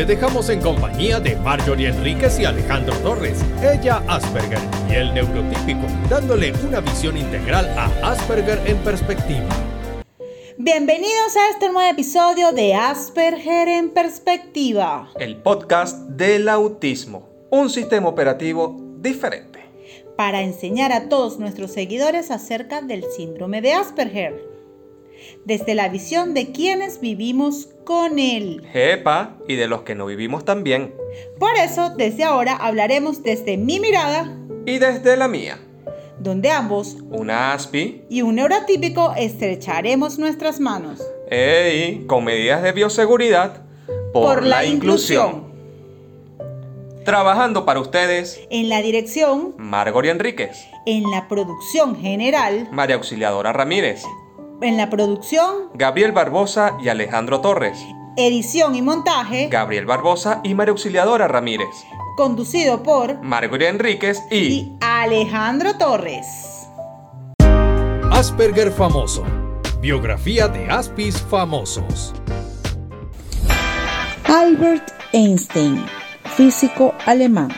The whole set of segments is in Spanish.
Te dejamos en compañía de Marjorie Enríquez y Alejandro Torres, ella Asperger y el neurotípico, dándole una visión integral a Asperger en perspectiva. Bienvenidos a este nuevo episodio de Asperger en perspectiva. El podcast del autismo, un sistema operativo diferente. Para enseñar a todos nuestros seguidores acerca del síndrome de Asperger desde la visión de quienes vivimos con él. Jepa, y de los que no vivimos también. Por eso, desde ahora hablaremos desde mi mirada y desde la mía. Donde ambos, una ASPI y un neurotípico, estrecharemos nuestras manos. ¡Ey! Con medidas de bioseguridad por, la, inclusión. Trabajando para ustedes. En la dirección. Margoria Enríquez. En la producción general. María Auxiliadora Ramírez. En la producción, Gabriel Barbosa y Alejandro Torres. Edición y montaje, Gabriel Barbosa y María Auxiliadora Ramírez. Conducido por Margarita Enríquez y, y Alejandro Torres. Asperger famoso. Biografía de Aspis famosos. Albert Einstein, físico alemán.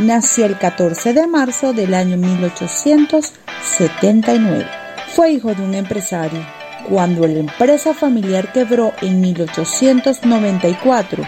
Nació el 14 de marzo del año 1879 fue hijo de un empresario. Cuando la empresa familiar quebró en 1894,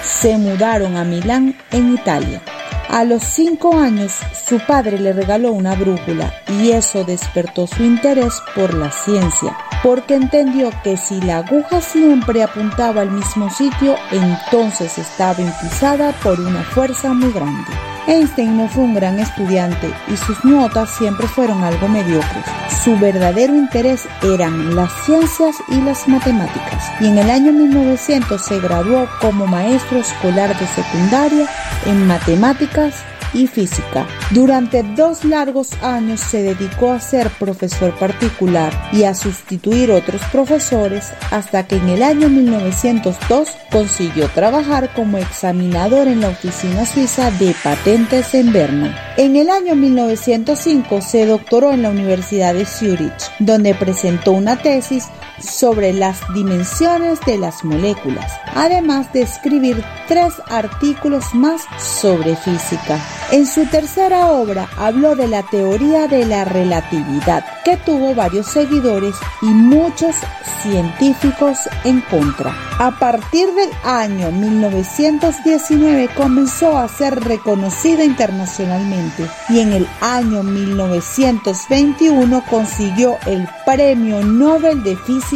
se mudaron a Milán, en Italia. A los cinco años, su padre le regaló una brújula y eso despertó su interés por la ciencia, porque entendió que si la aguja siempre apuntaba al mismo sitio, entonces estaba impulsada por una fuerza muy grande. Einstein no fue un gran estudiante y sus notas siempre fueron algo mediocres. Su verdadero interés eran las ciencias y las matemáticas y en el año 1900 se graduó como maestro escolar de secundaria en matemáticas y física. Durante dos largos años se dedicó a ser profesor particular y a sustituir otros profesores hasta que en el año 1902 consiguió trabajar como examinador en la oficina suiza de patentes en Berna. En el año 1905 se doctoró en la Universidad de Zurich, donde presentó una tesis sobre las dimensiones de las moléculas, además de escribir tres artículos más sobre física. En su tercera obra habló de la teoría de la relatividad, que tuvo varios seguidores y muchos científicos en contra. A partir del año 1919 comenzó a ser reconocido internacionalmente y en el año 1921 consiguió el Premio Nobel de Física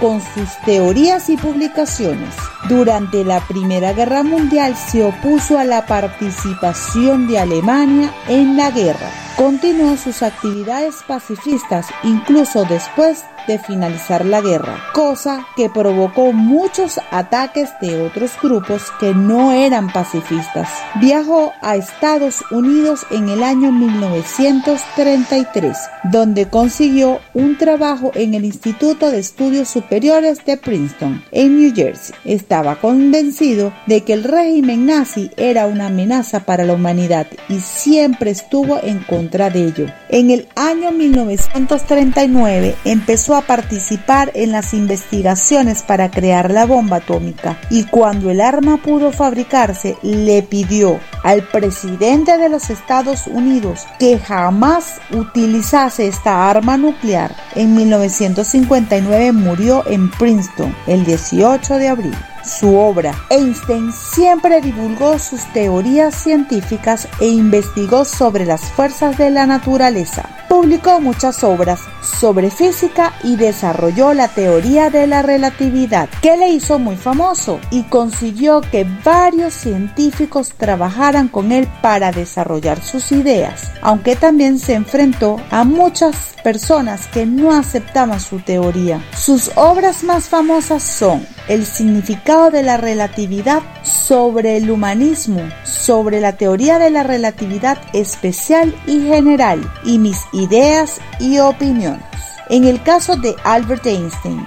con sus teorías y publicaciones. Durante la Primera Guerra Mundial se opuso a la participación de Alemania en la guerra. Continuó sus actividades pacifistas incluso después de finalizar la guerra, cosa que provocó muchos ataques de otros grupos que no eran pacifistas. Viajó a Estados Unidos en el año 1933, donde consiguió un trabajo en el Instituto de Estudios Superiores de Princeton, en New Jersey. Estaba convencido de que el régimen nazi era una amenaza para la humanidad y siempre estuvo en contra de ello. En el año 1939 empezó participar en las investigaciones para crear la bomba atómica y cuando el arma pudo fabricarse le pidió al presidente de los Estados Unidos que jamás utilizase esta arma nuclear. En 1959 murió en Princeton el 18 de abril su obra. Einstein siempre divulgó sus teorías científicas e investigó sobre las fuerzas de la naturaleza. Publicó muchas obras sobre física y desarrolló la teoría de la relatividad, que le hizo muy famoso y consiguió que varios científicos trabajaran con él para desarrollar sus ideas, aunque también se enfrentó a muchas personas que no aceptaban su teoría. Sus obras más famosas son el significado de la relatividad sobre el humanismo, sobre la teoría de la relatividad especial y general y mis ideas y opiniones. En el caso de Albert Einstein,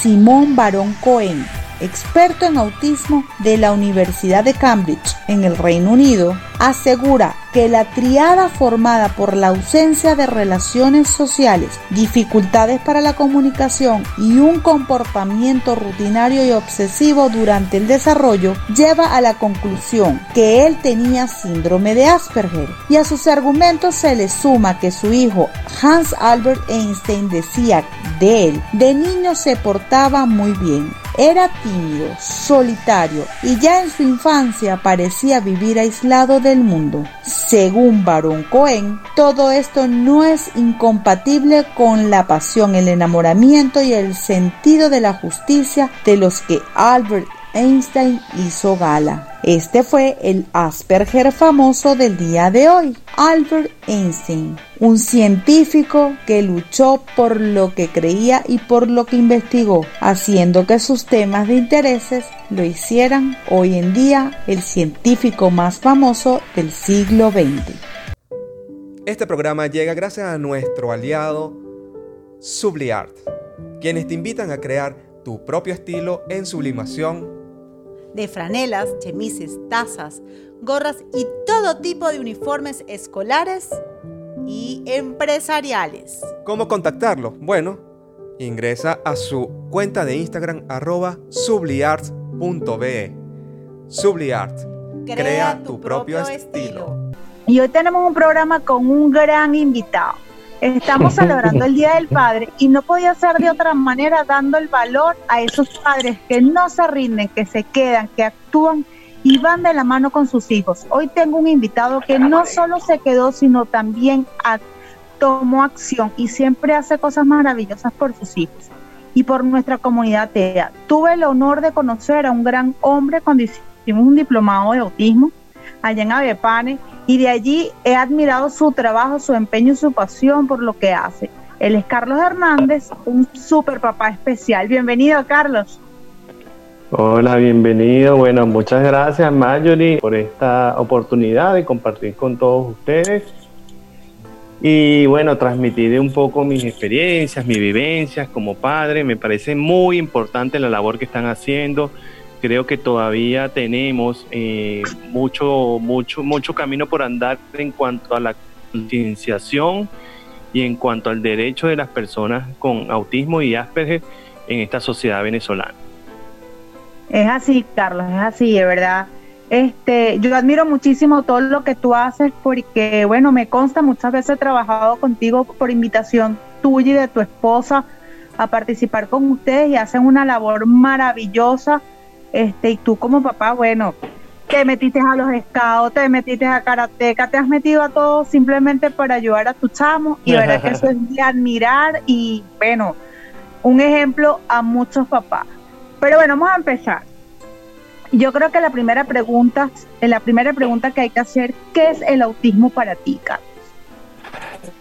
Simón Barón Cohen, experto en autismo de la Universidad de Cambridge en el Reino Unido, asegura que la triada formada por la ausencia de relaciones sociales, dificultades para la comunicación y un comportamiento rutinario y obsesivo durante el desarrollo lleva a la conclusión que él tenía síndrome de Asperger. Y a sus argumentos se le suma que su hijo Hans Albert Einstein decía de él, de niño se portaba muy bien, era tímido, solitario y ya en su infancia parecía vivir aislado del mundo. Según Baron Cohen, todo esto no es incompatible con la pasión, el enamoramiento y el sentido de la justicia de los que Albert Einstein hizo gala. Este fue el Asperger famoso del día de hoy, Albert Einstein, un científico que luchó por lo que creía y por lo que investigó, haciendo que sus temas de intereses lo hicieran hoy en día el científico más famoso del siglo XX. Este programa llega gracias a nuestro aliado Subliart, quienes te invitan a crear tu propio estilo en sublimación de franelas, chemises, tazas, gorras y todo tipo de uniformes escolares y empresariales. ¿Cómo contactarlo? Bueno, ingresa a su cuenta de Instagram arroba subliart.be. Subliart. Crea, tu, propio, estilo. Y hoy tenemos un programa con un gran invitado. Estamos celebrando el Día del Padre y no podía ser de otra manera dando el valor a esos padres que no se rinden, que se quedan, que actúan y van de la mano con sus hijos. Hoy tengo un invitado que no solo se quedó, sino también tomó acción y siempre hace cosas maravillosas por sus hijos y por nuestra comunidad TEA. Tuve el honor de conocer a un gran hombre cuando hicimos un diplomado de autismo allá en Avepane y de allí he admirado su trabajo, su empeño y su pasión por lo que hace. Él es Carlos Hernández, un super papá especial. Bienvenido, Carlos. Hola, bienvenido. Bueno, muchas gracias, Marjorie, por esta oportunidad de compartir con todos ustedes y bueno, transmitir un poco mis experiencias, mis vivencias como padre. Me parece muy importante la labor que están haciendo creo que todavía tenemos eh, mucho, mucho, mucho camino por andar en cuanto a la concienciación y en cuanto al derecho de las personas con autismo y Asperger en esta sociedad venezolana. Es así, Carlos, es así, de verdad. Este, yo admiro muchísimo todo lo que tú haces porque, bueno, me consta, muchas veces he trabajado contigo por invitación tuya y de tu esposa a participar con ustedes y hacen una labor maravillosa este, y tú como papá, bueno, te metiste a los scouts, te metiste a karateca, te has metido a todo simplemente para ayudar a tu chamo y verdad que eso es de admirar y bueno, un ejemplo a muchos papás. Pero bueno, vamos a empezar. Yo creo que la primera pregunta, la primera pregunta que hay que hacer, ¿qué es el autismo para ti, Carlos?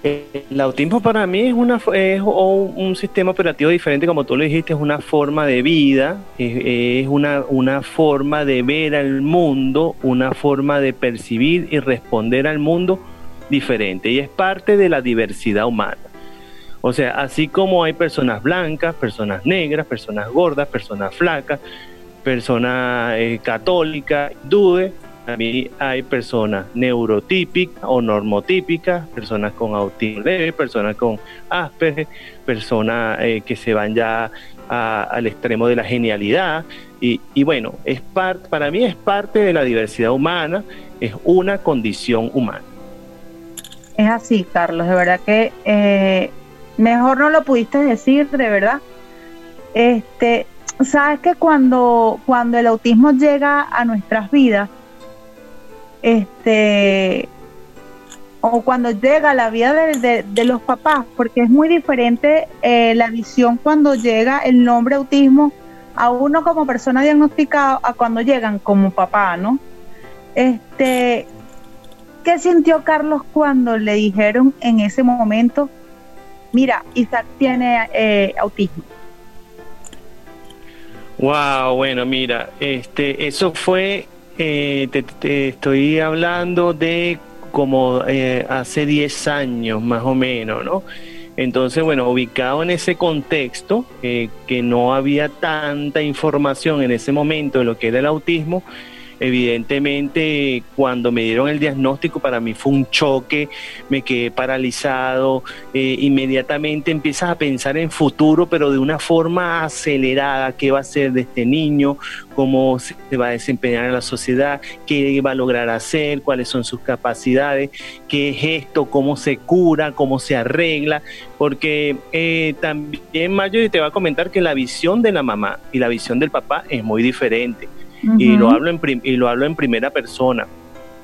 El autismo para mí es, una, es un sistema operativo diferente, como tú lo dijiste, es una forma de vida, es, una, una forma de ver al mundo, una forma de percibir y responder al mundo diferente y es parte de la diversidad humana. O sea, así como hay personas blancas, personas negras, personas gordas, personas flacas, personas eh, católicas, dudes, mí hay personas neurotípicas o normotípicas, personas con autismo leve, personas con Asperger, personas eh, que se van ya al extremo de la genialidad. Y, bueno, es parte, para mí es parte de la diversidad humana, es una condición humana. Es así, Carlos, de verdad que eh, mejor no lo pudiste decir, de verdad. Este, sabes que cuando, cuando el autismo llega a nuestras vidas, este o cuando llega la vida de, los papás, porque es muy diferente eh, la visión cuando llega el nombre autismo a uno como persona diagnosticada a cuando llegan como papá, ¿no? Este, ¿qué sintió Carlos cuando le dijeron en ese momento, mira, Isaac tiene eh, autismo? Wow, bueno, mira, este, eso fue, eh, te, estoy hablando de como eh, hace 10 años más o menos, ¿no? Entonces, bueno, ubicado en ese contexto, eh, que no había tanta información en ese momento de lo que era el autismo, Evidentemente, cuando me dieron el diagnóstico, para mí fue un choque, me quedé paralizado, eh, inmediatamente empiezas a pensar en futuro, pero de una forma acelerada, qué va a ser de este niño, cómo se va a desempeñar en la sociedad, qué va a lograr hacer, cuáles son sus capacidades, qué es esto, cómo se cura, cómo se arregla, porque eh, también Mayo te va a comentar que la visión de la mamá y la visión del papá es muy diferente y, lo hablo en y lo hablo en primera persona.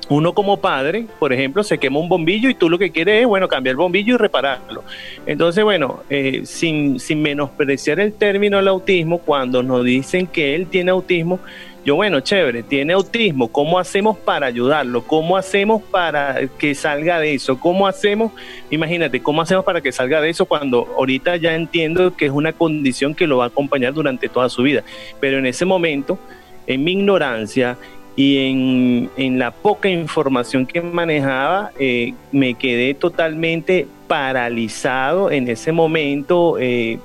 Uno como padre, por ejemplo, se quema un bombillo y tú lo que quieres es, bueno, cambiar el bombillo y repararlo. Entonces, bueno, eh, sin, sin menospreciar el término del autismo, cuando nos dicen que él tiene autismo, yo, bueno, chévere, tiene autismo, ¿cómo hacemos para ayudarlo? ¿Cómo hacemos para que salga de eso? ¿Cómo hacemos, imagínate, cómo hacemos para que salga de eso cuando ahorita ya entiendo que es una condición que lo va a acompañar durante toda su vida? Pero en ese momento en mi ignorancia y en, la poca información que manejaba, eh, me quedé totalmente paralizado en ese momento. Eh,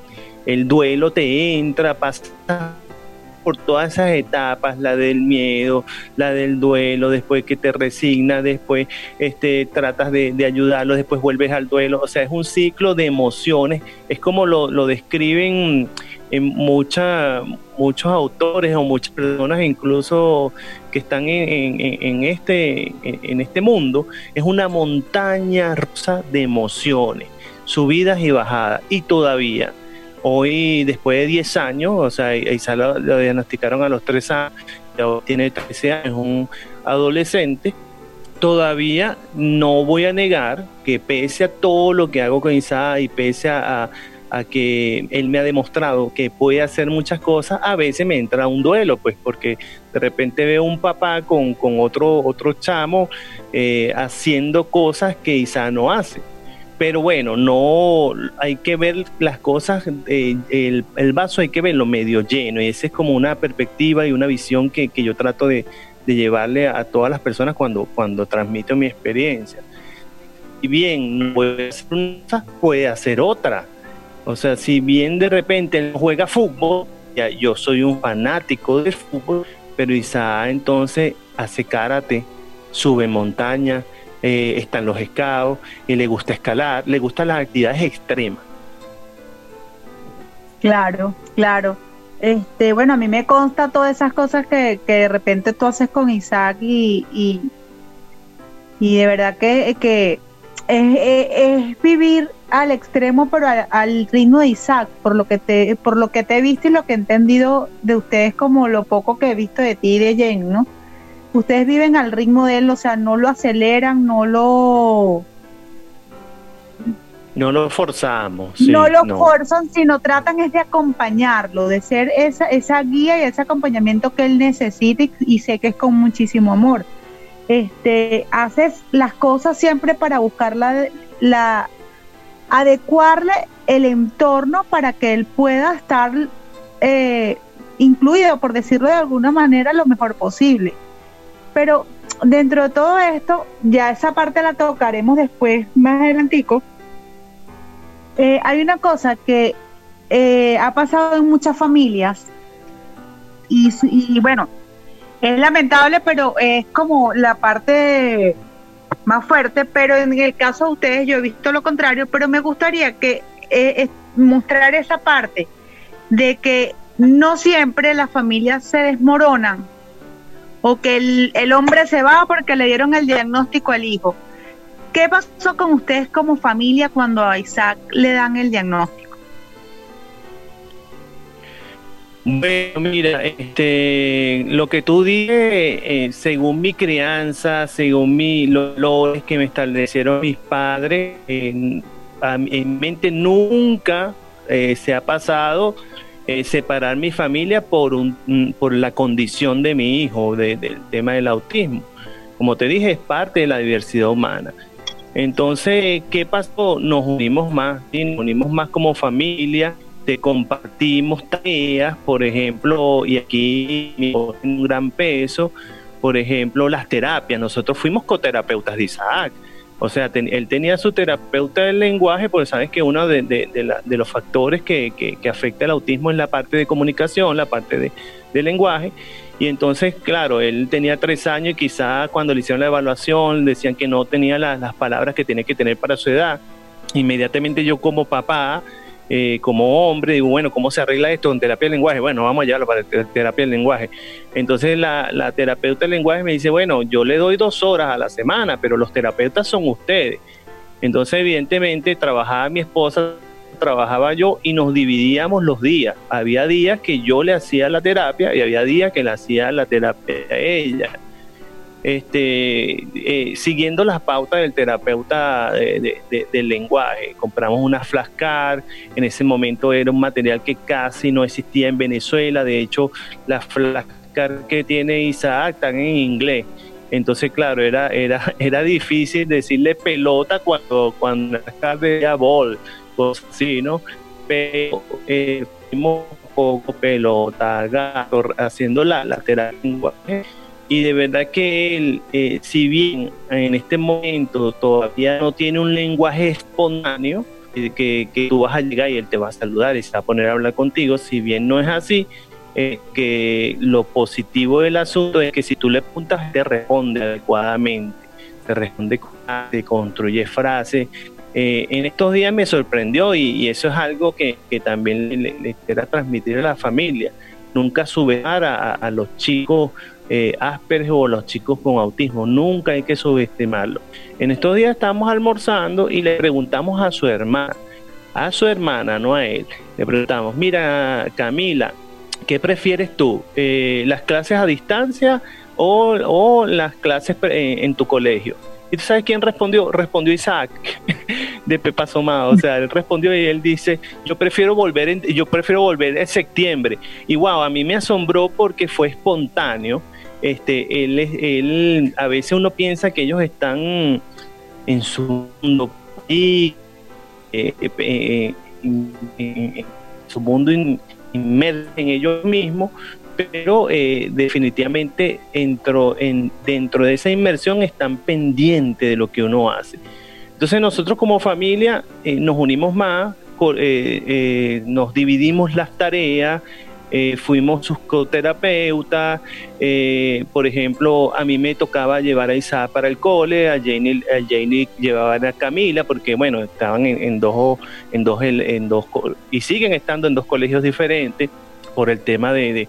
el duelo te entra, pasa por todas esas etapas, la del miedo, la del duelo, después que te resignas, después este, tratas de, ayudarlo, después vuelves al duelo, o sea, es un ciclo de emociones, es como lo, lo describen en muchos autores o muchas personas incluso que están en, este, en este mundo, es una montaña rusa de emociones, subidas y bajadas. Y todavía, hoy después de 10 años, o sea, Isa lo, lo diagnosticaron a los 3 años, ya tiene 13 años, un adolescente, todavía no voy a negar que pese a todo lo que hago con Isa y pese a que él me ha demostrado que puede hacer muchas cosas, a veces me entra un duelo, pues porque de repente veo un papá con, otro, otro chamo eh, haciendo cosas que quizá no hace. Pero bueno, no hay que ver las cosas, eh, el, vaso hay que verlo medio lleno, y esa es como una perspectiva y una visión que, yo trato de, llevarle a todas las personas cuando, cuando transmito mi experiencia. Y bien, puede hacer una, puede hacer otra o sea, si bien de repente él juega fútbol, ya yo soy un fanático del fútbol, pero Isaac entonces hace karate, sube montaña, eh, están los escados, y le gusta escalar, le gustan las actividades extremas. Claro, claro. Este, bueno, a mí me consta todas esas cosas que, de repente tú haces con Isaac y, y, de verdad que, que es vivir al extremo, pero al, ritmo de Isaac, por lo que te, por lo que te he visto y lo que he entendido de ustedes como lo poco que he visto de ti y de Jen, ¿no? Ustedes viven al ritmo de él, o sea, no lo aceleran, no lo no lo forzamos. no lo forzan, sino tratan es de acompañarlo, de ser esa, esa guía y ese acompañamiento que él necesita y, sé que es con muchísimo amor. Este, haces las cosas siempre para buscar la, la, adecuarle el entorno para que él pueda estar eh, incluido, por decirlo de alguna manera, lo mejor posible. Pero dentro de todo esto, ya esa parte la tocaremos después, más adelantico. Eh, hay una cosa que eh, ha pasado en muchas familias y, y bueno, es lamentable, pero es como la parte más fuerte, pero en el caso de ustedes yo he visto lo contrario, pero me gustaría que eh, mostrar esa parte de que no siempre las familias se desmoronan o que el, el hombre se va porque le dieron el diagnóstico al hijo. ¿Qué pasó con ustedes como familia cuando a Isaac le dan el diagnóstico? Bueno, mira, este, lo que tú dices, eh, según mi crianza, según mi, los valores que me establecieron mis padres, en, mente nunca eh, se ha pasado eh, separar mi familia por, un, mm, por la condición de mi hijo, del tema del autismo. Como te dije, es parte de la diversidad humana. Entonces, ¿qué pasó? Nos unimos más, nos unimos más como familia te compartimos tareas, por ejemplo, y aquí un gran peso, por ejemplo, las terapias. Nosotros fuimos coterapeutas de Isaac. O sea, él tenía su terapeuta del lenguaje, porque sabes que uno de, los factores que, afecta el autismo es la parte de comunicación, la parte de, lenguaje. Y entonces, claro, él tenía tres años y quizá cuando le hicieron la evaluación decían que no tenía las palabras que tenía que tener para su edad. Inmediatamente yo como papá eh, como hombre, digo, bueno, ¿cómo se arregla esto en terapia del lenguaje? Bueno, vamos a llevarlo para terapia del lenguaje. Entonces la, terapeuta del lenguaje me dice, bueno, yo le doy dos horas a la semana, pero los terapeutas son ustedes. Entonces, evidentemente, trabajaba mi esposa, trabajaba yo y nos dividíamos los días. Había días que yo le hacía la terapia y había días que le hacía la terapia a ella este, eh, siguiendo las pautas del terapeuta del lenguaje. Compramos una flashcard, en ese momento era un material que casi no existía en Venezuela, de hecho las flashcards que tiene Isaac están en inglés. Entonces, claro, era, era, era difícil decirle pelota cuando, cuando la ball, cosas así, ¿no? Pero eh, poco pelota, gato, haciendo la, la terapia lenguaje y de verdad que él, eh, si bien en este momento todavía no tiene un lenguaje espontáneo, eh, que, tú vas a llegar y él te va a saludar y se va a poner a hablar contigo, si bien no es así, eh, que lo positivo del asunto es que si tú le apuntas, te responde adecuadamente, te responde, te construye frases. en estos días me sorprendió y, eso es algo que, también le, le, transmitir a la familia. Nunca subestimar a, a los chicos eh, o los chicos con autismo. Nunca hay que subestimarlo. En estos días estamos almorzando y le preguntamos a su hermana, a su hermana, no a él, le preguntamos, mira Camila, ¿qué prefieres tú? Eh, ¿Las clases a distancia o, las clases eh, en tu colegio? ¿Y tú sabes quién respondió? Respondió Isaac de Pepa Somado. O sea, él respondió y él dice, yo prefiero volver en, yo prefiero volver en septiembre. Y wow, a mí me asombró porque fue espontáneo este, él, él, a veces uno piensa que ellos están en su mundo y eh, eh, en su mundo inmerso en ellos mismos, pero eh, definitivamente dentro, en, dentro de esa inmersión están pendientes de lo que uno hace. Entonces nosotros como familia nos unimos más, nos dividimos las tareas, eh, fuimos sus coterapeutas, eh, por ejemplo, a mí me tocaba llevar a Isaac para el cole, a Janie, a Janie llevaba a Camila, porque bueno, estaban en, dos, en dos, en dos, y siguen estando en dos colegios diferentes por el tema de,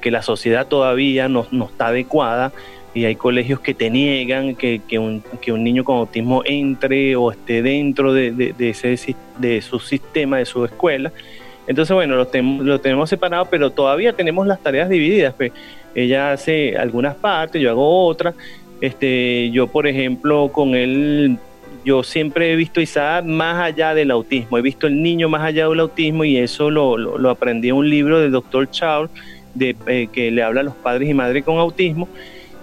que la sociedad todavía no, está adecuada y hay colegios que te niegan que, un, que un niño con autismo entre o esté dentro de, de, ese, de su sistema, de su escuela. Entonces, bueno, lo, tenemos separado, pero todavía tenemos las tareas divididas. Pues. Ella hace algunas partes, yo hago otras. Este, yo, por ejemplo, con él, yo siempre he visto a Isaac más allá del autismo. He visto el niño más allá del autismo y eso lo, aprendí en un libro del doctor Charles de, eh, que le habla a los padres y madres con autismo.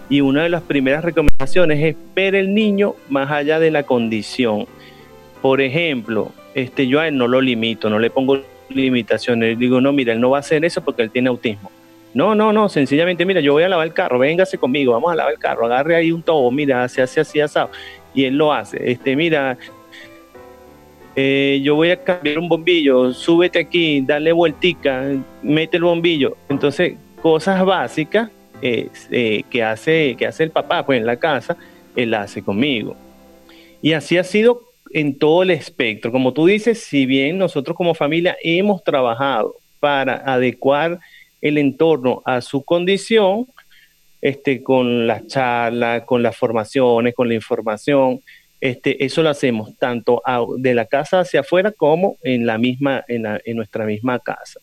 Y una de las primeras recomendaciones es ver el niño más allá de la condición. Por ejemplo, este, yo a él no lo limito, no le pongo limitaciones. Digo, no, mira, él no va a hacer eso porque él tiene autismo. No, no, no, sencillamente, mira, yo voy a lavar el carro, véngase conmigo, vamos a lavar el carro, agarre ahí un tobo, mira, se hace así asado. Y él lo hace. Este, mira, eh, yo voy a cambiar un bombillo, súbete aquí, dale vueltica, mete el bombillo. Entonces, cosas básicas eh, que, hace, que hace el papá pues, en la casa, él hace conmigo. Y así ha sido en todo el espectro. Como tú dices, si bien nosotros como familia hemos trabajado para adecuar el entorno a su condición, este, con las charlas, con las formaciones, con la información, este, eso lo hacemos tanto de la casa hacia afuera como en la misma, en, nuestra misma casa.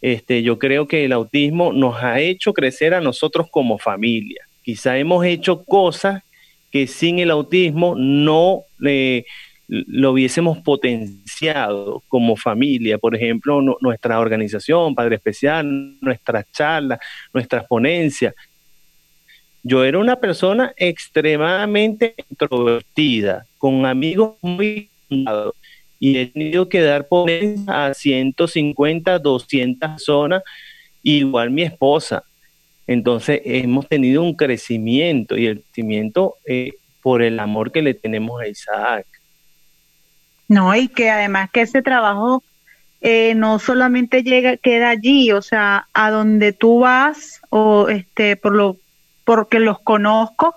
Este, yo creo que el autismo nos ha hecho crecer a nosotros como familia. Quizá hemos hecho cosas que sin el autismo no, eh, lo hubiésemos potenciado como familia, por ejemplo, nuestra organización, Padre Especial, nuestras charlas, nuestras ponencias. Yo era una persona extremadamente introvertida, con amigos muy y he tenido que dar ponencias a 150, 200 personas, igual mi esposa. Entonces hemos tenido un crecimiento y el crecimiento eh, por el amor que le tenemos a Isaac. No, y que además que ese trabajo eh, no solamente llega, queda allí, o sea, a donde tú vas, o este, por lo, porque los conozco,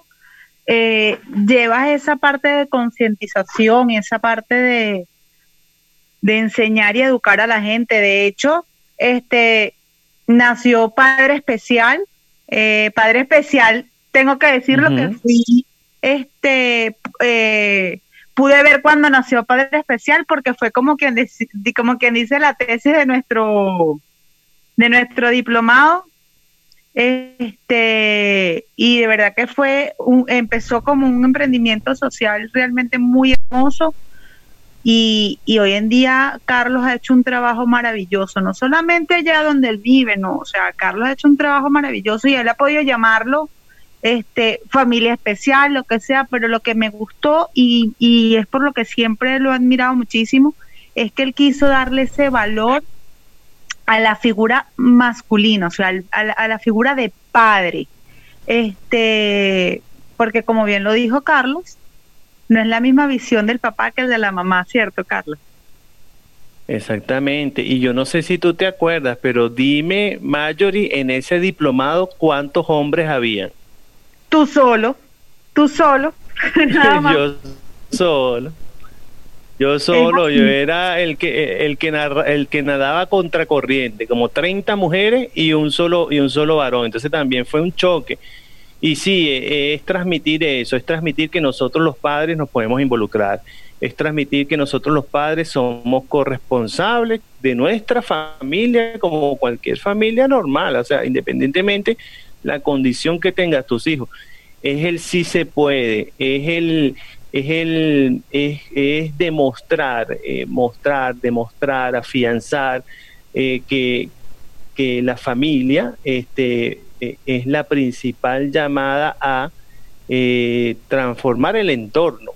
eh, llevas esa parte de concientización esa parte de, de enseñar y educar a la gente. De hecho, este nació Padre Especial. Eh, padre Especial, tengo que decirlo que fui, este, eh, pude ver cuando nació Padre Especial porque fue como quien, como quien dice la tesis de nuestro, de nuestro diplomado. Este, y de verdad que fue, un, empezó como un emprendimiento social realmente muy hermoso y, hoy en día Carlos ha hecho un trabajo maravilloso, no solamente allá donde él vive, no, o sea, Carlos ha hecho un trabajo maravilloso y él ha podido llamarlo este familia especial, lo que sea, pero lo que me gustó y, es por lo que siempre lo he admirado muchísimo, es que él quiso darle ese valor a la figura masculina, o sea, a la, a la figura de padre. Este, porque como bien lo dijo Carlos, no es la misma visión del papá que el de la mamá, ¿cierto, Carlos? Exactamente, y yo no sé si tú te acuerdas, pero dime, Marjorie, en ese diplomado, ¿cuántos hombres había? Tú solo, tú solo, yo solo. Yo solo, yo era el que el que el que nadaba contracorriente, como 30 mujeres y un solo y un solo varón. Entonces también fue un choque. Y sí, e, es transmitir eso, es transmitir que nosotros los padres nos podemos involucrar, es transmitir que nosotros los padres somos corresponsables de nuestra familia como cualquier familia normal, o sea, independientemente la condición que tengas tus hijos. Es el sí se puede, es el es el es, demostrar, eh, mostrar, demostrar, afianzar eh, que, que la familia este eh, es la principal llamada a transformar el entorno.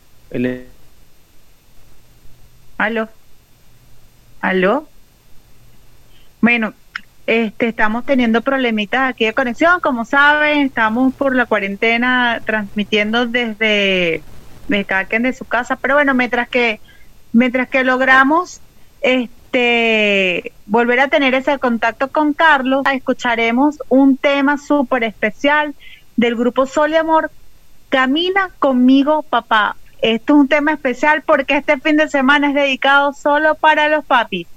¿Aló? ¿Aló? Bueno, este, estamos teniendo problemitas aquí de conexión, como saben, estamos por la cuarentena transmitiendo desde, desde cada quien de su casa, pero bueno, mientras que mientras que logramos este volver a tener ese contacto con Carlos, escucharemos un tema súper especial del grupo Sol y Amor, Camina conmigo, papá. Esto es un tema especial porque este fin de semana es dedicado solo para los papis.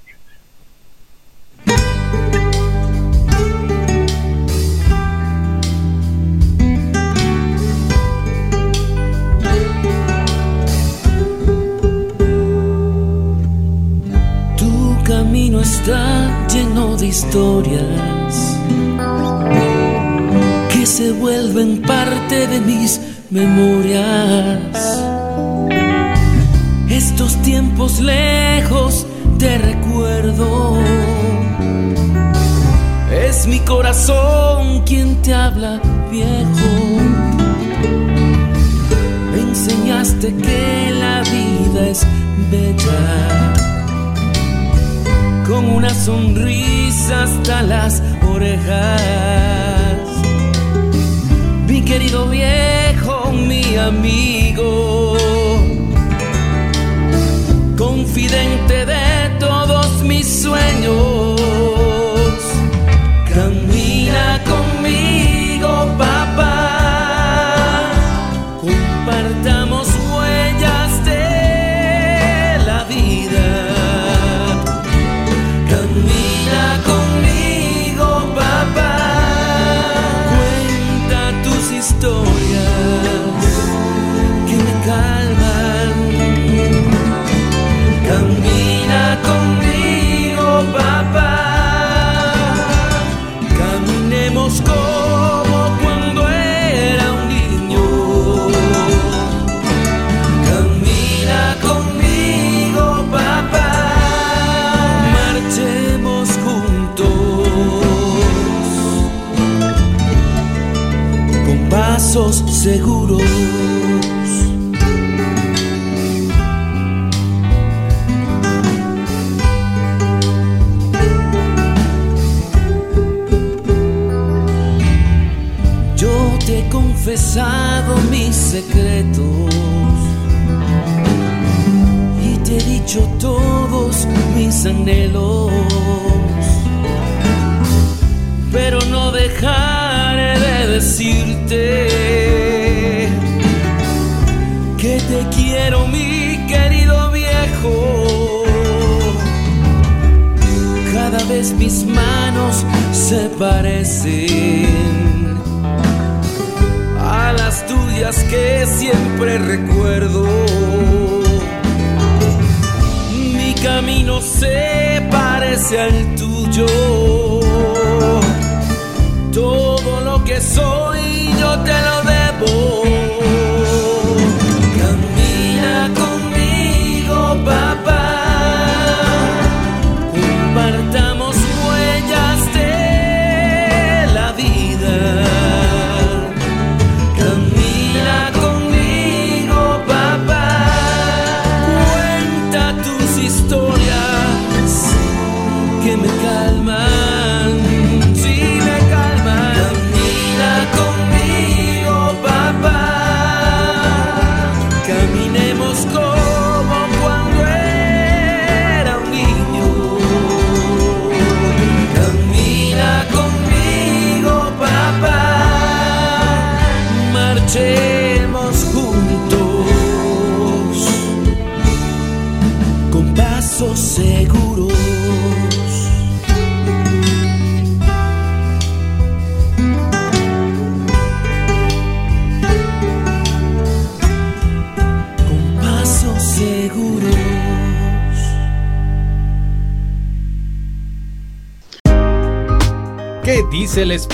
Está lleno de historias que se vuelven parte de mis memorias. Estos tiempos lejos te recuerdo. Es mi corazón quien te habla, viejo. Me enseñaste que la vida es bella con una sonrisa hasta las orejas. Mi querido viejo, mi amigo, confidente de todos mis sueños,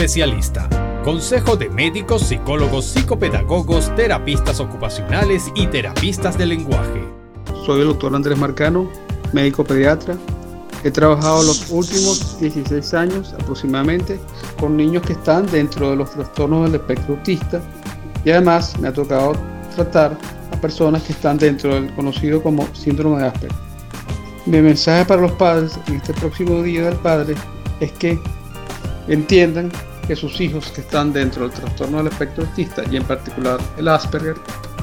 especialista. Consejo de médicos, psicólogos, psicopedagogos, terapistas ocupacionales y terapistas de lenguaje. Soy el doctor Andrés Marcano, médico pediatra. He trabajado los últimos 16 años aproximadamente con niños que están dentro de los trastornos del espectro autista y además me ha tocado tratar a personas que están dentro del conocido como síndrome de Asperger. Mi mensaje para los padres en este próximo Día del Padre es que entiendan que sus hijos que están dentro del trastorno del espectro autista y en particular el Asperger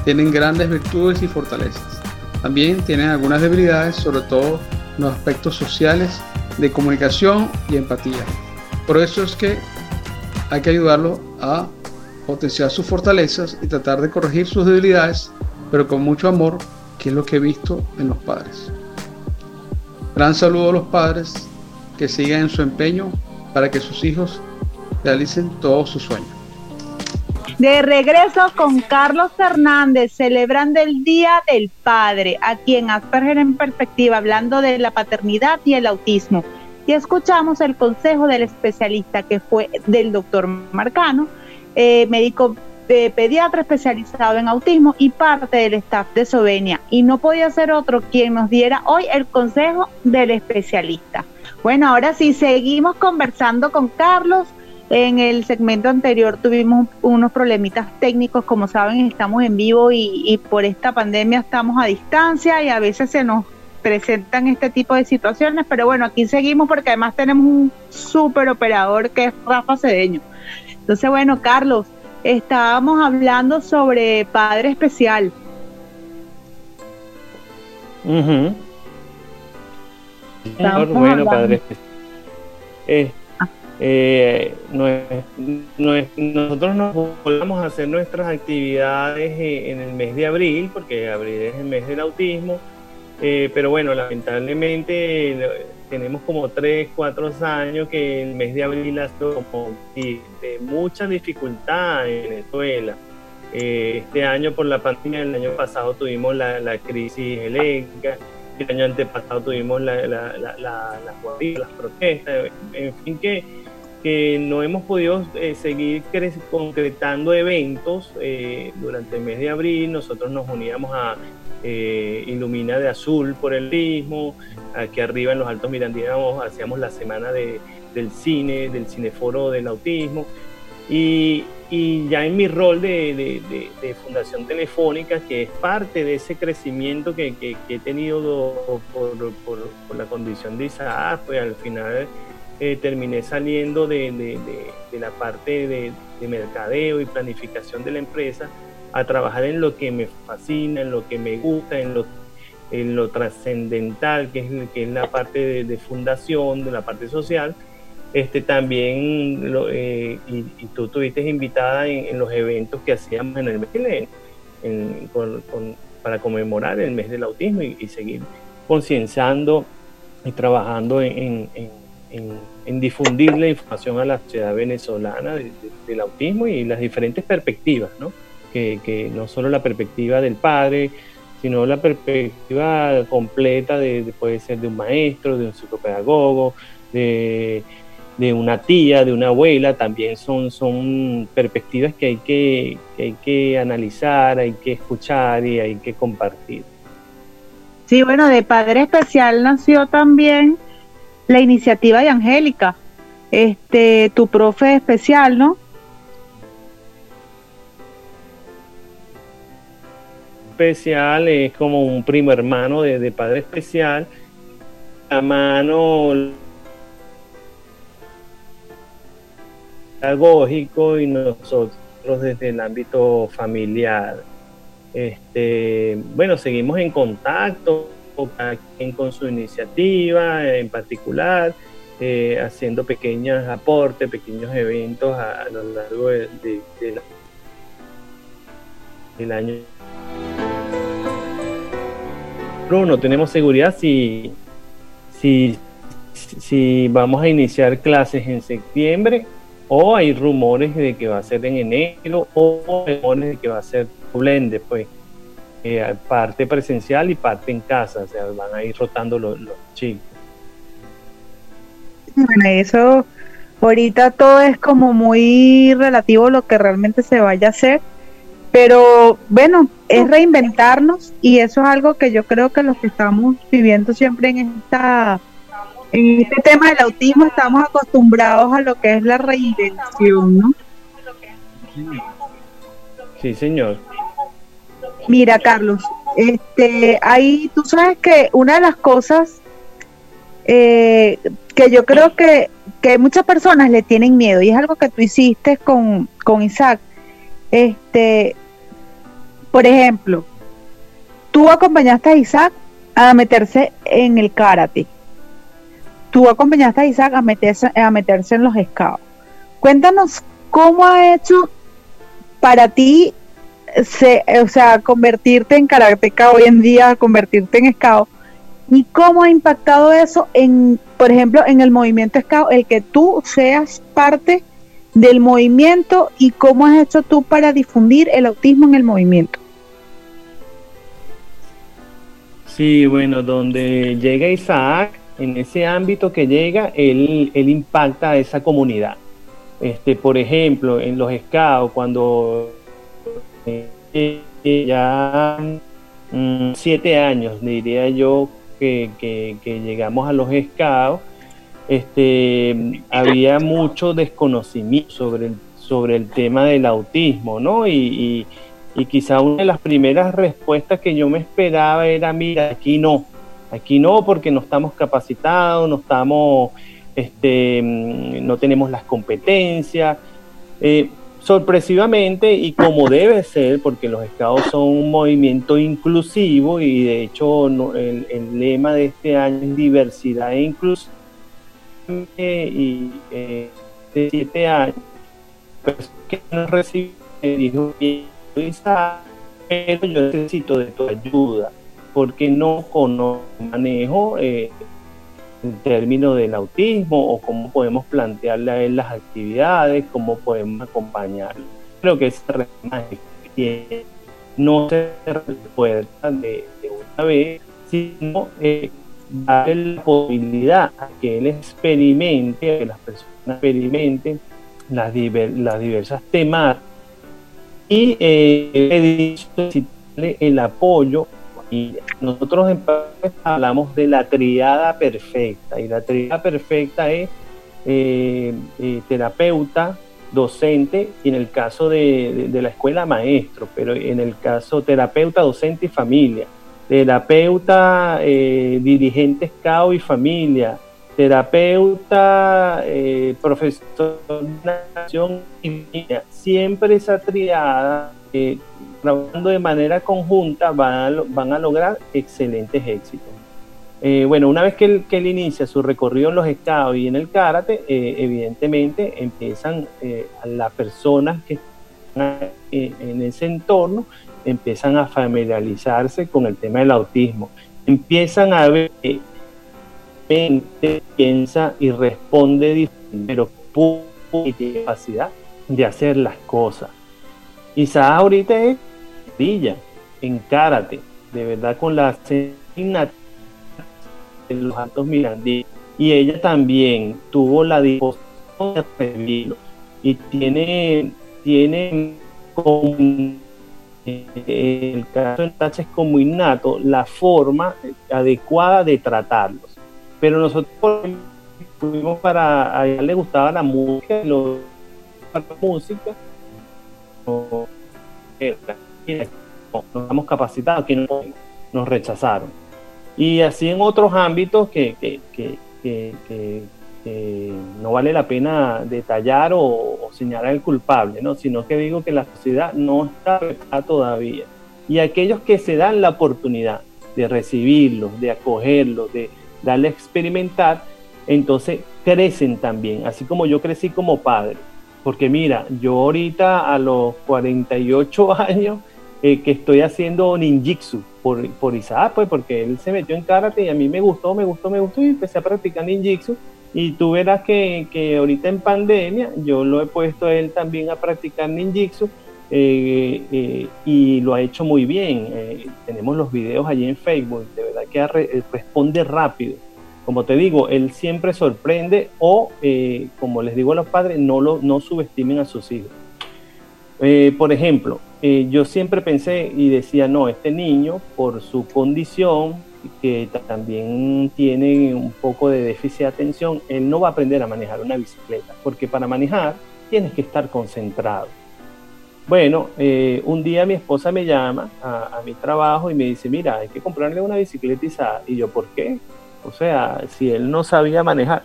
tienen grandes virtudes y fortalezas. También tienen algunas debilidades, sobre todo en los aspectos sociales, de comunicación y empatía. Por eso es que hay que ayudarlo a potenciar sus fortalezas y tratar de corregir sus debilidades, pero con mucho amor, que es lo que he visto en los padres. Gran saludo a los padres que sigan en su empeño para que sus hijos realicen todos sus sueños. De regreso con Carlos Fernández, celebrando el Día del Padre, aquí en Asperger en Perspectiva, hablando de la paternidad y el autismo. Y escuchamos el consejo del especialista que fue del doctor Marcano, eh, médico eh, pediatra especializado en autismo y parte del staff de Sovenia. Y no podía ser otro quien nos diera hoy el consejo del especialista. Bueno, ahora sí, seguimos conversando con Carlos. En el segmento anterior tuvimos unos problemitas técnicos, como saben, estamos en vivo y, por esta pandemia estamos a distancia y a veces se nos presentan este tipo de situaciones, pero bueno, aquí seguimos porque además tenemos un súper operador que es Rafa Cedeño. Entonces, bueno, Carlos, estábamos hablando sobre Padre Especial. bueno, padre. Eh, eh, nosotros nos volvamos a hacer nuestras actividades eh, en el mes de abril, porque abril es el mes del autismo, pero bueno, lamentablemente tenemos como 3, 4 años que el mes de abril ha sido como de mucha dificultad en Venezuela. este año por la pandemia, el año pasado tuvimos la, la crisis eléctrica, el año antepasado tuvimos la, la, las protestas, en fin, que, que no hemos podido eh, seguir concretando eventos eh, durante el mes de abril. Nosotros nos uníamos a eh, Ilumina de Azul por el mismo, aquí arriba en los Altos Mirandinos hacíamos la semana de, del cine, del cineforo del autismo. Y, y ya en mi rol de, Fundación Telefónica, que es parte de ese crecimiento que, he tenido por, la condición de Isaac, pues al final eh, terminé saliendo de, la parte de, mercadeo y planificación de la empresa a trabajar en lo que me fascina, en lo que me gusta, en lo en lo trascendental, que es, que es la parte de, fundación, de la parte social, este, también, eh, y, tú estuviste invitada en, los eventos que hacíamos en el mes para conmemorar el mes del autismo y, seguir concienciando y trabajando en, difundir la información a la sociedad venezolana del autismo y las diferentes perspectivas, ¿no? Que no solo la perspectiva del padre, sino la perspectiva completa de, puede ser de un maestro, de un psicopedagogo, de, una tía, de una abuela, también son, son perspectivas que hay que, hay que analizar, hay que escuchar y hay que compartir. Sí, bueno, de Padre Especial nació también la iniciativa de Angélica, este, tu profe especial, ¿no? especial es como un primo hermano de, padre especial. La mano pedagógico y nosotros desde el ámbito familiar. Este, bueno, seguimos en contacto, con su iniciativa en particular, eh, haciendo pequeños aportes, pequeños eventos a, lo largo de, del año. No tenemos seguridad si, si, vamos a iniciar clases en septiembre o hay rumores de que va a ser en enero o rumores de que va a ser blend pues eh, parte presencial y parte en casa, o sea, van a ir rotando los, los chicos. Bueno, eso ahorita todo es como muy relativo lo que realmente se vaya a hacer pero bueno, es reinventarnos y eso es algo que yo creo que los que estamos viviendo siempre en esta en este tema del autismo estamos acostumbrados a lo que es la reinvención, ¿no? Sí, señor. Mira, Carlos, este, ahí tú sabes que una de las cosas eh, que yo creo que, que muchas personas le tienen miedo y es algo que tú hiciste con, con Isaac, este, por ejemplo, tú acompañaste a Isaac a meterse en el karate. Tú acompañaste a Isaac a meterse, a meterse en los scouts. Cuéntanos cómo ha hecho para ti, o sea, convertirte en karateca hoy en día, convertirte en scout, y cómo ha impactado eso en, por ejemplo, en el movimiento scout, el que tú seas parte del movimiento y cómo has hecho tú para difundir el autismo en el movimiento. Sí, bueno, donde llega Isaac, en ese ámbito que llega, él, él impacta a esa comunidad. Este, por ejemplo, en los scouts, cuando ya mm, siete años, diría yo, que, que llegamos a los scouts, este, había mucho desconocimiento sobre el, sobre el tema del autismo, ¿no? Y, y, quizá una de las primeras respuestas que yo me esperaba era, mira, aquí no, aquí no porque no estamos capacitados, no estamos, este, no tenemos las competencias. Eh, sorpresivamente y como debe ser, porque los estados son un movimiento inclusivo y de hecho el, el, lema de este año es diversidad e inclusión y eh, de siete años, pues que no recibe, dijo, pero yo necesito de tu ayuda, porque no conozco, manejo eh, el término del autismo o cómo podemos plantearle a él las actividades, cómo podemos acompañarlo. Creo que esa que no se recuerda de, de una vez, sino eh, darle la posibilidad a que él experimente, a que las personas experimenten las, las diversas temas y eh, el apoyo. Y nosotros en hablamos de la triada perfecta, y la triada perfecta es eh, eh, terapeuta, docente, y en el caso de, de la escuela maestro, pero en el caso terapeuta, docente y familia. Terapeuta, eh, dirigente SCAO y familia, terapeuta, eh, profesor de nación y siempre esa triada eh, trabajando de manera conjunta van a, van a lograr excelentes éxitos. Eh, bueno, una vez que él, inicia su recorrido en los scouts y en el karate, eh, evidentemente empiezan las personas que están en ese entorno, empiezan a familiarizarse con el tema del autismo, empiezan a ver que piensa y responde diferente, pero tiene capacidad de hacer las cosas. Quizás ahorita es brilla, encárate, de verdad con la asignatura de los altos mirandí. Y ella también tuvo la disposición de recibirlo. Y tiene, tiene como el caso de Tacha es como innato la forma adecuada de tratarlos. Pero nosotros fuimos para, a ella le gustaba la música, lo, la música, nos hemos capacitado, que nos rechazaron. Y así en otros ámbitos que, que, que, que no vale la pena detallar o, señalar el culpable, ¿no? sino que digo que la sociedad no está todavía. Y aquellos que se dan la oportunidad de recibirlos, de acogerlos, de darle a experimentar, entonces crecen también, así como yo crecí como padre. Porque mira, yo ahorita a los 48 años eh, que estoy haciendo ninjitsu por, por Isaac, pues porque él se metió en karate y a mí me gustó, me gustó, me gustó y empecé a practicar ninjitsu. Y tú verás que, que ahorita en pandemia yo lo he puesto a él también a practicar ninjitsu eh, eh, y lo ha hecho muy bien. tenemos los videos allí en Facebook, de verdad que responde rápido como te digo, él siempre sorprende o, eh, como les digo a los padres, no, lo, no subestimen a sus hijos. Eh, por ejemplo, eh, yo siempre pensé y decía, no, este niño, por su condición, que también tiene un poco de déficit de atención, él no va a aprender a manejar una bicicleta, porque para manejar tienes que estar concentrado. Bueno, un día mi esposa me llama a, a, mi trabajo y me dice, mira, hay que comprarle una bicicleta y yo, ¿por qué? O sea, si él no sabía manejar.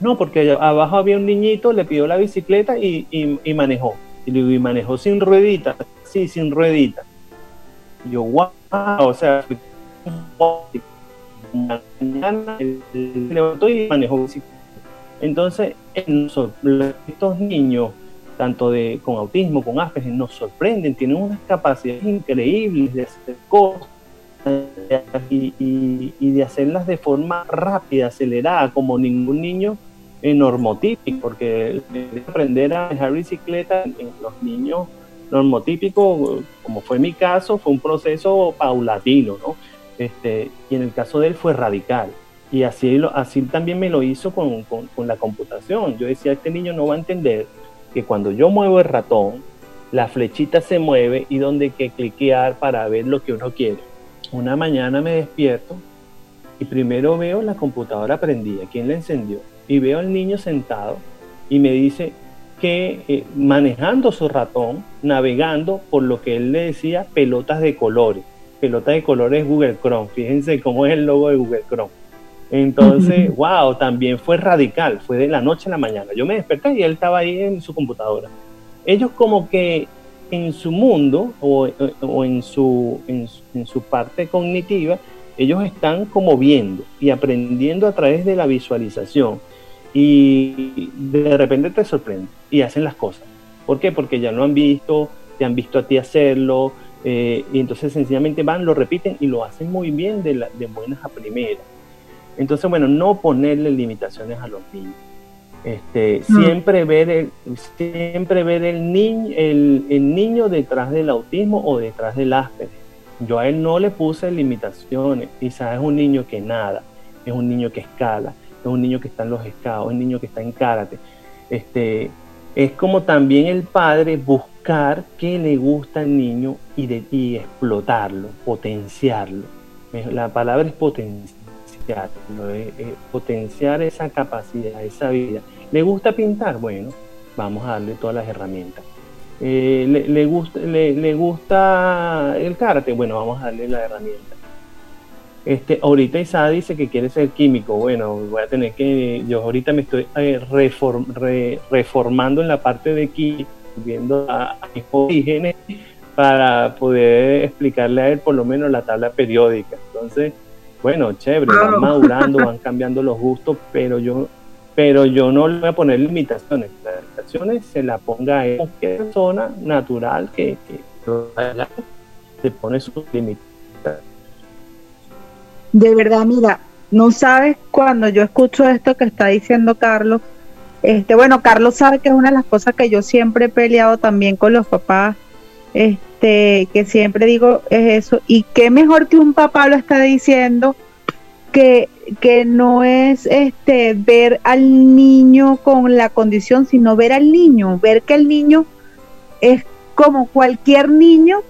No, porque abajo había un niñito, le pidió la bicicleta y, manejó. Y le digo, ¿y manejó sin ruedita? Sí, sin ruedita. Y yo, wow, o sea, mañana levantó y manejó bicicleta. Entonces, estos niños, tanto de, con autismo, con Asperger, nos sorprenden, tienen unas capacidades increíbles de hacer cosas y, de hacerlas de forma rápida, acelerada, como ningún niño normotípico, porque aprender a manejar bicicleta en los niños normotípicos, como fue mi caso, fue un proceso paulatino, ¿no? Este, y en el caso de él fue radical. Y así, así también me lo hizo con, con la computación. Yo decía, este niño no va a entender que cuando yo muevo el ratón, la flechita se mueve y donde hay que cliquear para ver lo que uno quiere. Una mañana me despierto y primero veo la computadora prendida, quién la encendió, y veo al niño sentado y me dice que eh, manejando su ratón, navegando por lo que él le decía pelotas de colores. Pelotas de colores Google Chrome, fíjense cómo es el logo de Google Chrome. Entonces, wow, también fue radical, fue de la noche a la mañana. Yo me desperté y él estaba ahí en su computadora. Ellos como que en su mundo o, en, su, en, su parte cognitiva, ellos están como viendo y aprendiendo a través de la visualización y de repente te sorprende y hacen las cosas. ¿Por qué? Porque ya lo han visto, te han visto a ti hacerlo eh, y entonces sencillamente van, lo repiten y lo hacen muy bien de, de buenas a primeras. Entonces, bueno, no ponerle limitaciones a los niños. Este, mm. siempre ver el, siempre ver el niño, el, niño detrás del autismo o detrás del Asperger. Yo a él no le puse limitaciones. Quizás es un niño que nada, es un niño que escala, es un niño que está en los escados, es un niño que está en karate. Este, es como también el padre buscar qué le gusta al niño y, de, y explotarlo, potenciarlo. La palabra es potenciar potenciar esa capacidad, esa vida. ¿Le gusta pintar? Bueno, vamos a darle todas las herramientas. Eh, le, gusta, le, gusta el karate? Bueno, vamos a darle la herramienta. Este, ahorita Isa dice que quiere ser químico. Bueno, voy a tener que. Yo ahorita me estoy eh, reformando en la parte de química, viendo a, mis orígenes, para poder explicarle a él por lo menos la tabla periódica. Entonces, bueno, chévere, van madurando, van cambiando los gustos, pero yo pero yo no le voy a poner limitaciones. Las limitaciones se la ponga a cualquier persona natural que, que se pone sus límites. De verdad, mira, no sabes cuando yo escucho esto que está diciendo Carlos. Este, bueno, Carlos sabe que es una de las cosas que yo siempre he peleado también con los papás. Este, que siempre digo es eso. Y qué mejor que un papá lo está diciendo que, que no es este ver al niño con la condición, sino ver al niño, ver que el niño es como cualquier niño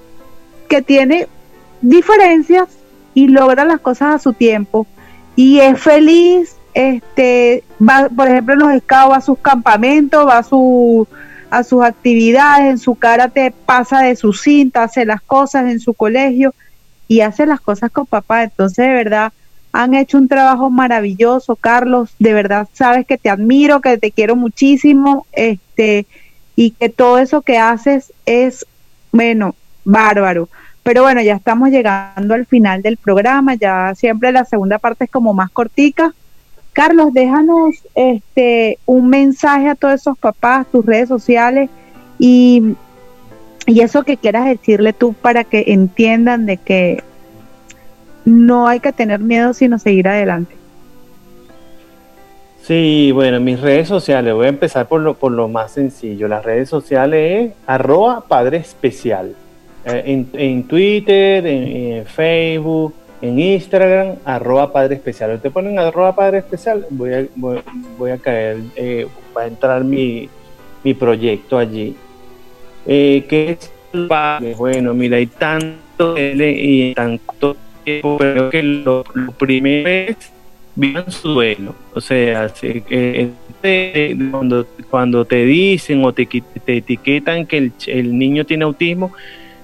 que tiene diferencias y logra las cosas a su tiempo y es feliz, este, va, por ejemplo, en los scouts va a sus campamentos, va a, su, a sus actividades, en su karate pasa de su cinta, hace las cosas en su colegio y hace las cosas con papá. Entonces, de verdad, han hecho un trabajo maravilloso, Carlos. De verdad, sabes que te admiro, que te quiero muchísimo, este, y que todo eso que haces es, bueno, bárbaro. Pero bueno, ya estamos llegando al final del programa, ya siempre la segunda parte es como más cortica. Carlos, déjanos este un mensaje a todos esos papás, tus redes sociales y, y eso que quieras decirle tú para que entiendan de que no hay que tener miedo sino seguir adelante. Sí, bueno, mis redes sociales, voy a empezar por lo, por lo más sencillo. Las redes sociales es arroba padre especial. Eh, en, Twitter, en, Facebook, en Instagram, arroba padre especial. Usted ponen arroba padre especial, voy a, voy, a caer, eh, va a entrar mi, mi proyecto allí. Eh, ¿Qué es Bueno, mira, hay tanto y tanto pero que lo, primero es vivan su duelo. O sea, cuando, cuando te dicen o te, te etiquetan que el, niño tiene autismo,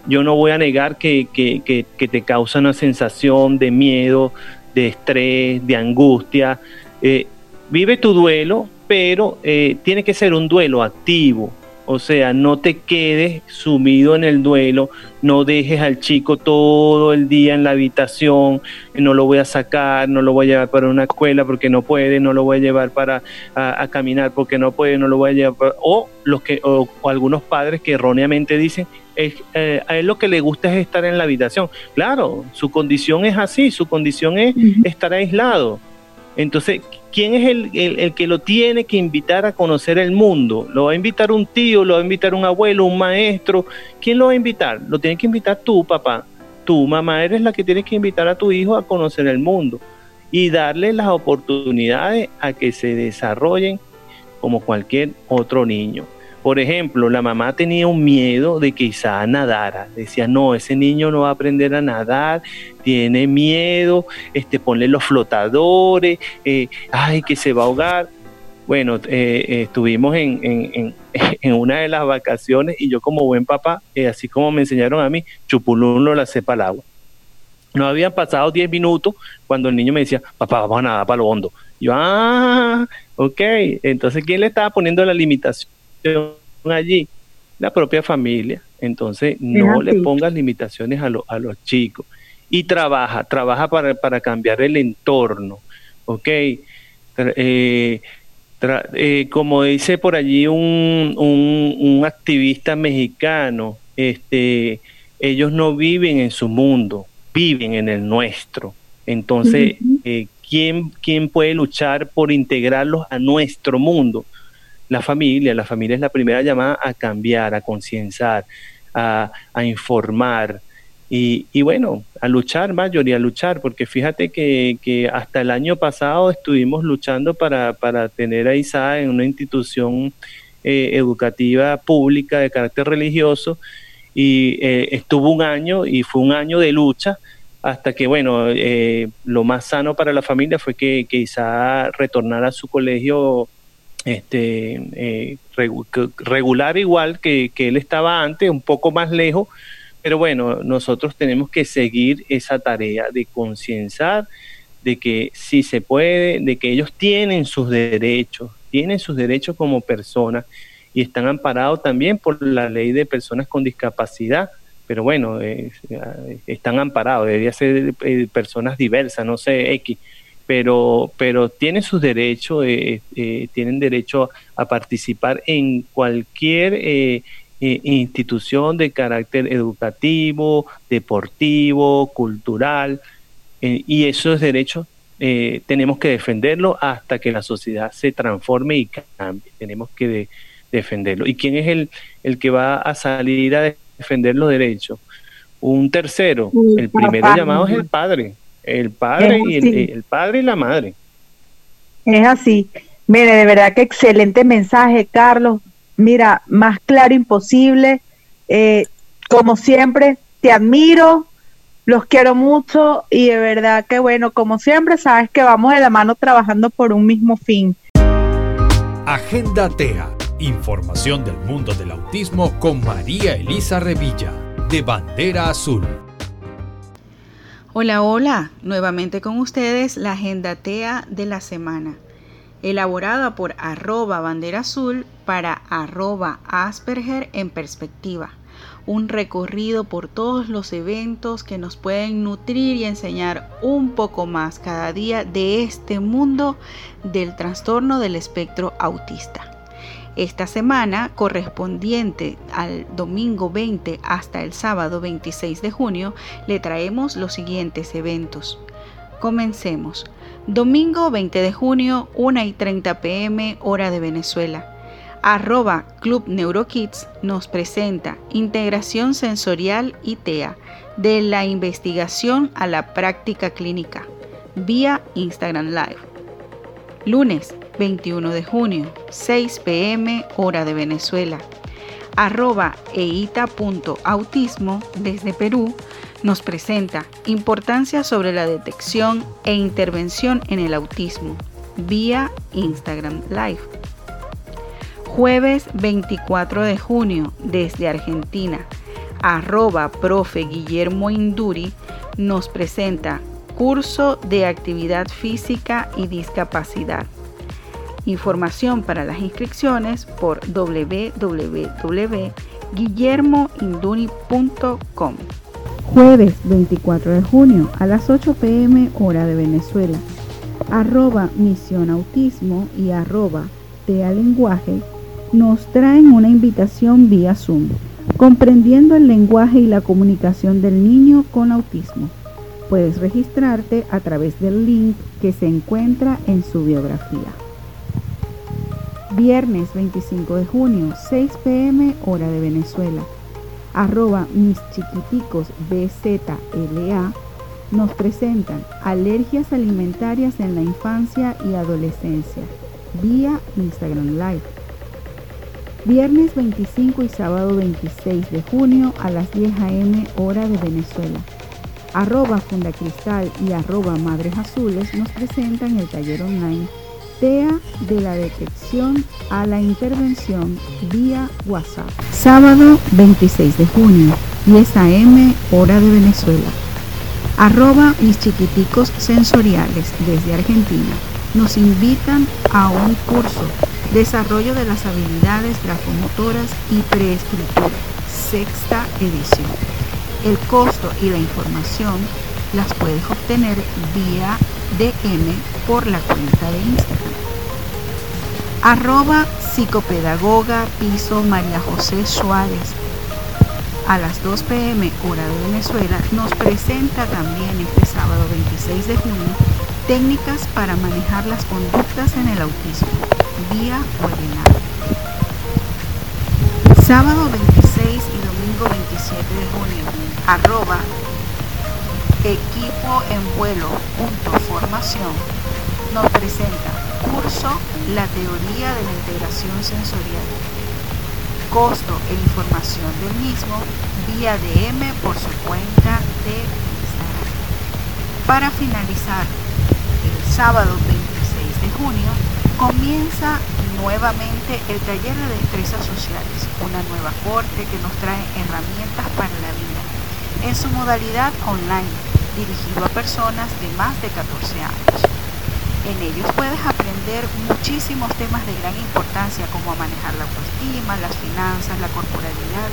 yo no voy a negar que, que, que, te causa una sensación de miedo, de estrés, de angustia. Eh, vive tu duelo, pero eh, tiene que ser un duelo activo, o sea, no te quedes sumido en el duelo, no dejes al chico todo el día en la habitación, no lo voy a sacar, no lo voy a llevar para una escuela porque no puede, no lo voy a llevar para a, caminar porque no puede, no lo voy a llevar o los que o, algunos padres que erróneamente dicen es, eh, a él lo que le gusta es estar en la habitación. Claro, su condición es así, su condición es estar aislado. Entonces, ¿quién es el, que lo tiene que invitar a conocer el mundo? ¿Lo va a invitar un tío? ¿Lo va a invitar un abuelo? ¿Un maestro? ¿Quién lo va a invitar? Lo tiene que invitar tú, papá. Tu mamá eres la que tienes que invitar a tu hijo a conocer el mundo y darle las oportunidades a que se desarrollen como cualquier otro niño. Por ejemplo, la mamá tenía un miedo de que Isaac nadara. Decía, no, ese niño no va a aprender a nadar, tiene miedo, este, ponle los flotadores, eh, ay, que se va a ahogar. Bueno, eh, eh, estuvimos en, una de las vacaciones y yo como buen papá, así como me enseñaron a mí, chupulún lo la para el agua. No habían pasado 10 minutos cuando el niño me decía, papá, vamos a nadar para lo hondo. yo, ah, ok. Entonces, ¿quién le estaba poniendo la limitación? Allí? La propia familia. Entonces, no le pongas limitaciones a, a los chicos. Y trabaja, trabaja para, para cambiar el entorno. ¿Ok? Eh, eh, como dice por allí un, un, activista mexicano, este, ellos no viven en su mundo, viven en el nuestro. Entonces, eh, ¿quién, ¿quién puede luchar por integrarlos a nuestro mundo? La familia. La familia es la primera llamada a cambiar, a concienciar, a, informar y, y, bueno, a luchar, Mayor, y a luchar, porque fíjate que, que hasta el año pasado estuvimos luchando para, para tener a Isa en una institución eh, educativa pública de carácter religioso y eh, estuvo un año y fue un año de lucha hasta que, bueno, eh, lo más sano para la familia fue que, que Isa retornara a su colegio este, eh, regular igual que, él estaba antes, un poco más lejos, pero bueno, nosotros tenemos que seguir esa tarea de concienciar de que sí se puede, de que ellos tienen sus derechos, tienen sus derechos como personas y están amparados también por la ley de personas con discapacidad, pero bueno, están amparados, debería ser personas diversas, no sé, X, pero, pero tienen sus derechos, tienen derecho a participar en cualquier institución de carácter educativo, deportivo, cultural, y esos derechos eh, tenemos que defenderlo hasta que la sociedad se transforme y cambie. Tenemos que defenderlo. ¿Y quién es el, el que va a salir a defender los derechos? Un tercero. El primero llamado es el padre. El padre y el, padre y la madre. Es así. Mire, de verdad que excelente mensaje, Carlos. Mira, más claro imposible. Eh, como siempre, te admiro, los quiero mucho y de verdad que bueno, como siempre, sabes que vamos de la mano trabajando por un mismo fin. Agenda TEA. Información del mundo del autismo con María Elisa Revilla, de Bandera Azul. Hola, hola, nuevamente con ustedes la Agenda TEA de la semana, elaborada por arroba bandera azul para arroba Asperger en perspectiva un recorrido por todos los eventos que nos pueden nutrir y enseñar un poco más cada día de este mundo del trastorno del espectro autista. Esta semana, correspondiente al domingo 20 hasta el sábado 26 de junio, le traemos los siguientes eventos. Comencemos. Domingo 20 de junio, 1 y 30 pm, hora de Venezuela arroba Club NeuroKids nos presenta Integración Sensorial ITEA de la investigación a la práctica clínica vía Instagram Live. Lunes 21 de junio, 6 pm hora de Venezuela. Arroba eita.autismo desde Perú nos presenta Importancia sobre la detección e intervención en el autismo vía Instagram Live Jueves 24 de junio desde Argentina, arroba profe Guillermo Induri nos presenta curso de actividad física y discapacidad. Información para las inscripciones por www.guillermoinduni.com. Jueves 24 de junio a las 8 pm hora de Venezuela. Arroba Misión Autismo y arroba Tea nos traen una invitación vía Zoom, comprendiendo el lenguaje y la comunicación del niño con autismo. Puedes registrarte a través del link que se encuentra en su biografía. Viernes 25 de junio, 6 pm hora de Venezuela. Arroba mis chiquiticos BZLA nos presentan alergias alimentarias en la infancia y adolescencia vía Instagram Live Viernes 25 y sábado 26 de junio a las 10 a.m. hora de Venezuela. Arroba Fundacristal y arroba Madres Azules nos presentan el taller online De la detección a la intervención vía WhatsApp. Sábado 26 de junio, 10 a.m. hora de Venezuela. Arroba mis chiquiticos sensoriales desde Argentina nos invitan a un curso Desarrollo de las habilidades grafomotoras y preescritura, sexta edición. El costo y la información las puedes obtener vía DM por la cuenta de Instagram. Arroba psicopedagoga piso María José Suárez. A las 2 pm hora de Venezuela nos presenta también este sábado 26 de junio técnicas para manejar las conductas en el autismo vía webinar. Sábado 26 y domingo 27 de junio, arroba equipo en vuelo punto formación nos presenta curso La teoría de la integración sensorial. Costo e información del mismo vía DM por su cuenta de Instagram. Para finalizar, el sábado 26 de junio Comienza nuevamente el taller de destrezas sociales, una nueva corte que nos trae herramientas para la vida, en su modalidad online, dirigido a personas de más de 14 años. En ellos puedes aprender muchísimos temas de gran importancia como manejar la autoestima, las finanzas, la corporalidad,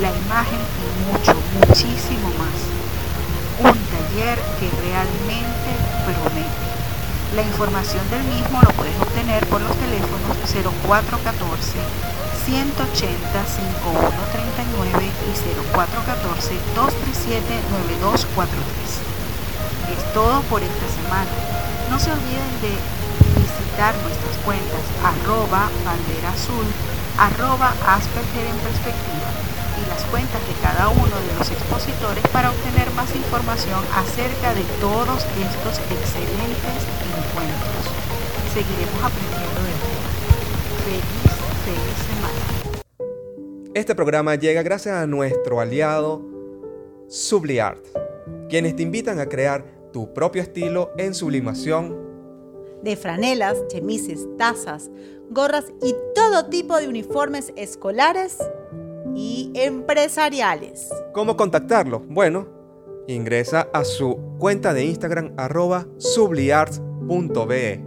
la imagen y mucho, muchísimo más. Un taller que realmente promete. La información del mismo lo puedes obtener por los teléfonos 0414 180 5139 y 0414 237 9243. Es todo por esta semana. No se olviden de visitar nuestras cuentas arroba bandera azul, arroba Asperger en perspectiva y las cuentas de cada uno de los expositores para obtener más información acerca de todos estos excelentes encuentros. Seguiremos aprendiendo de. Feliz, feliz semana. Este programa llega gracias a nuestro aliado Subliart, quienes te invitan a crear tu propio estilo en sublimación. De franelas, chemises, tazas, gorras y todo tipo de uniformes escolares y empresariales. ¿Cómo contactarlo? Bueno, ingresa a su cuenta de Instagram arroba subliart.be.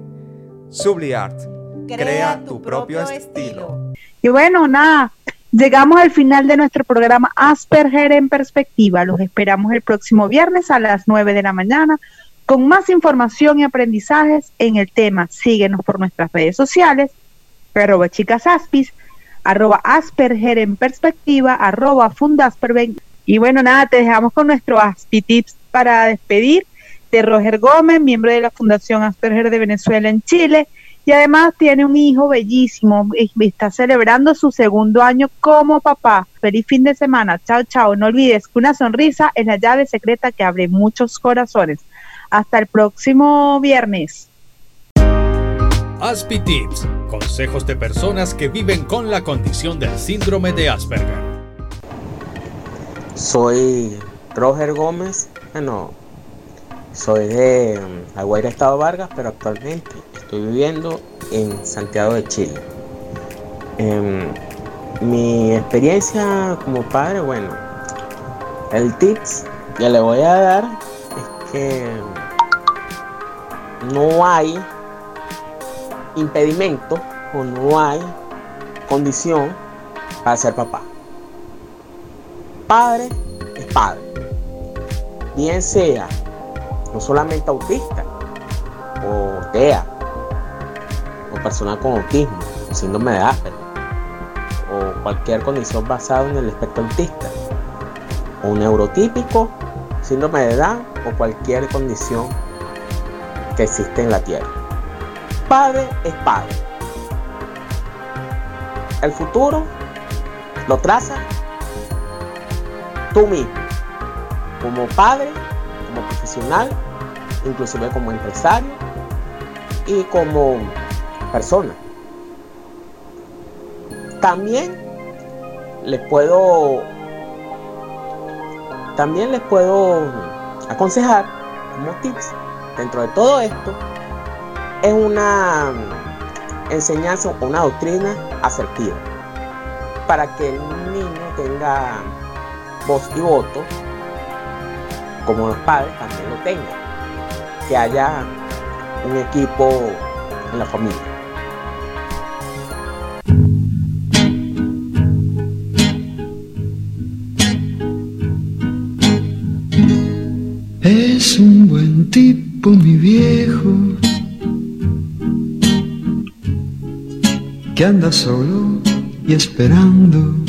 Subliart. Crea, tu, propio, estilo. Y bueno, nada, Llegamos al final de nuestro programa Asperger en Perspectiva. Los esperamos el próximo viernes a las 9 de la mañana con más información y aprendizajes en el tema. Síguenos por nuestras redes sociales, arroba chicasaspis, arroba Asperger en Perspectiva, arroba Fundasperben. Y bueno, nada, te dejamos con nuestro Aspi Tips para despedir de Roger Gómez, miembro de la Fundación Asperger de Venezuela en Chile y además tiene un hijo bellísimo y está celebrando su segundo año como papá. Feliz fin de semana. Chao, chao. No olvides que una sonrisa es la llave secreta que abre muchos corazones. Hasta el próximo viernes. Aspi Tips, consejos de personas que viven con la condición del síndrome de Asperger. Soy Roger Gómez, bueno, soy de Aguaira Estado Vargas, pero actualmente Estoy viviendo en Santiago de Chile. Em, mi experiencia como padre, bueno, el tips que le voy a dar es que no hay impedimento o no hay condición para ser papá. Padre es padre. Bien sea no solamente autista o TEA, o persona con autismo, síndrome de Asperger, o cualquier condición basada en el espectro autista, o neurotípico, síndrome de edad o cualquier condición que existe en la Tierra. Padre es padre. El futuro lo traza tú mismo, como padre, profesional, inclusive como empresario y como persona. También les puedo también les puedo aconsejar como tips dentro de todo esto es una enseñanza o una doctrina asertiva para que el niño tenga voz y voto como los padres también lo tengan que haya un equipo en la familia Es un buen tipo, mi viejo, que anda solo y esperando.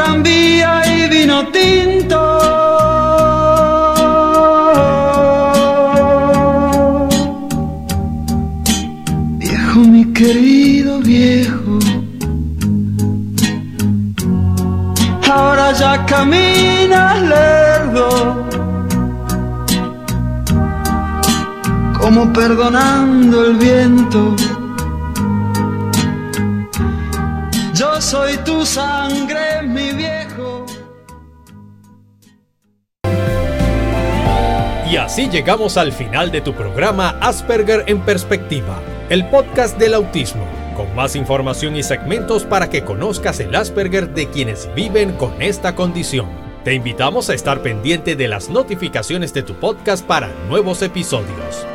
tranvía y vino tinto. Viejo, mi querido viejo, ahora ya camina lerdo como perdonando el viento. Yo soy tu sangre, así llegamos al final de tu programa Asperger en Perspectiva, el podcast del autismo, con más información y segmentos para que conozcas el Asperger de quienes viven con esta condición. Te invitamos a estar pendiente de las notificaciones de tu podcast para nuevos episodios.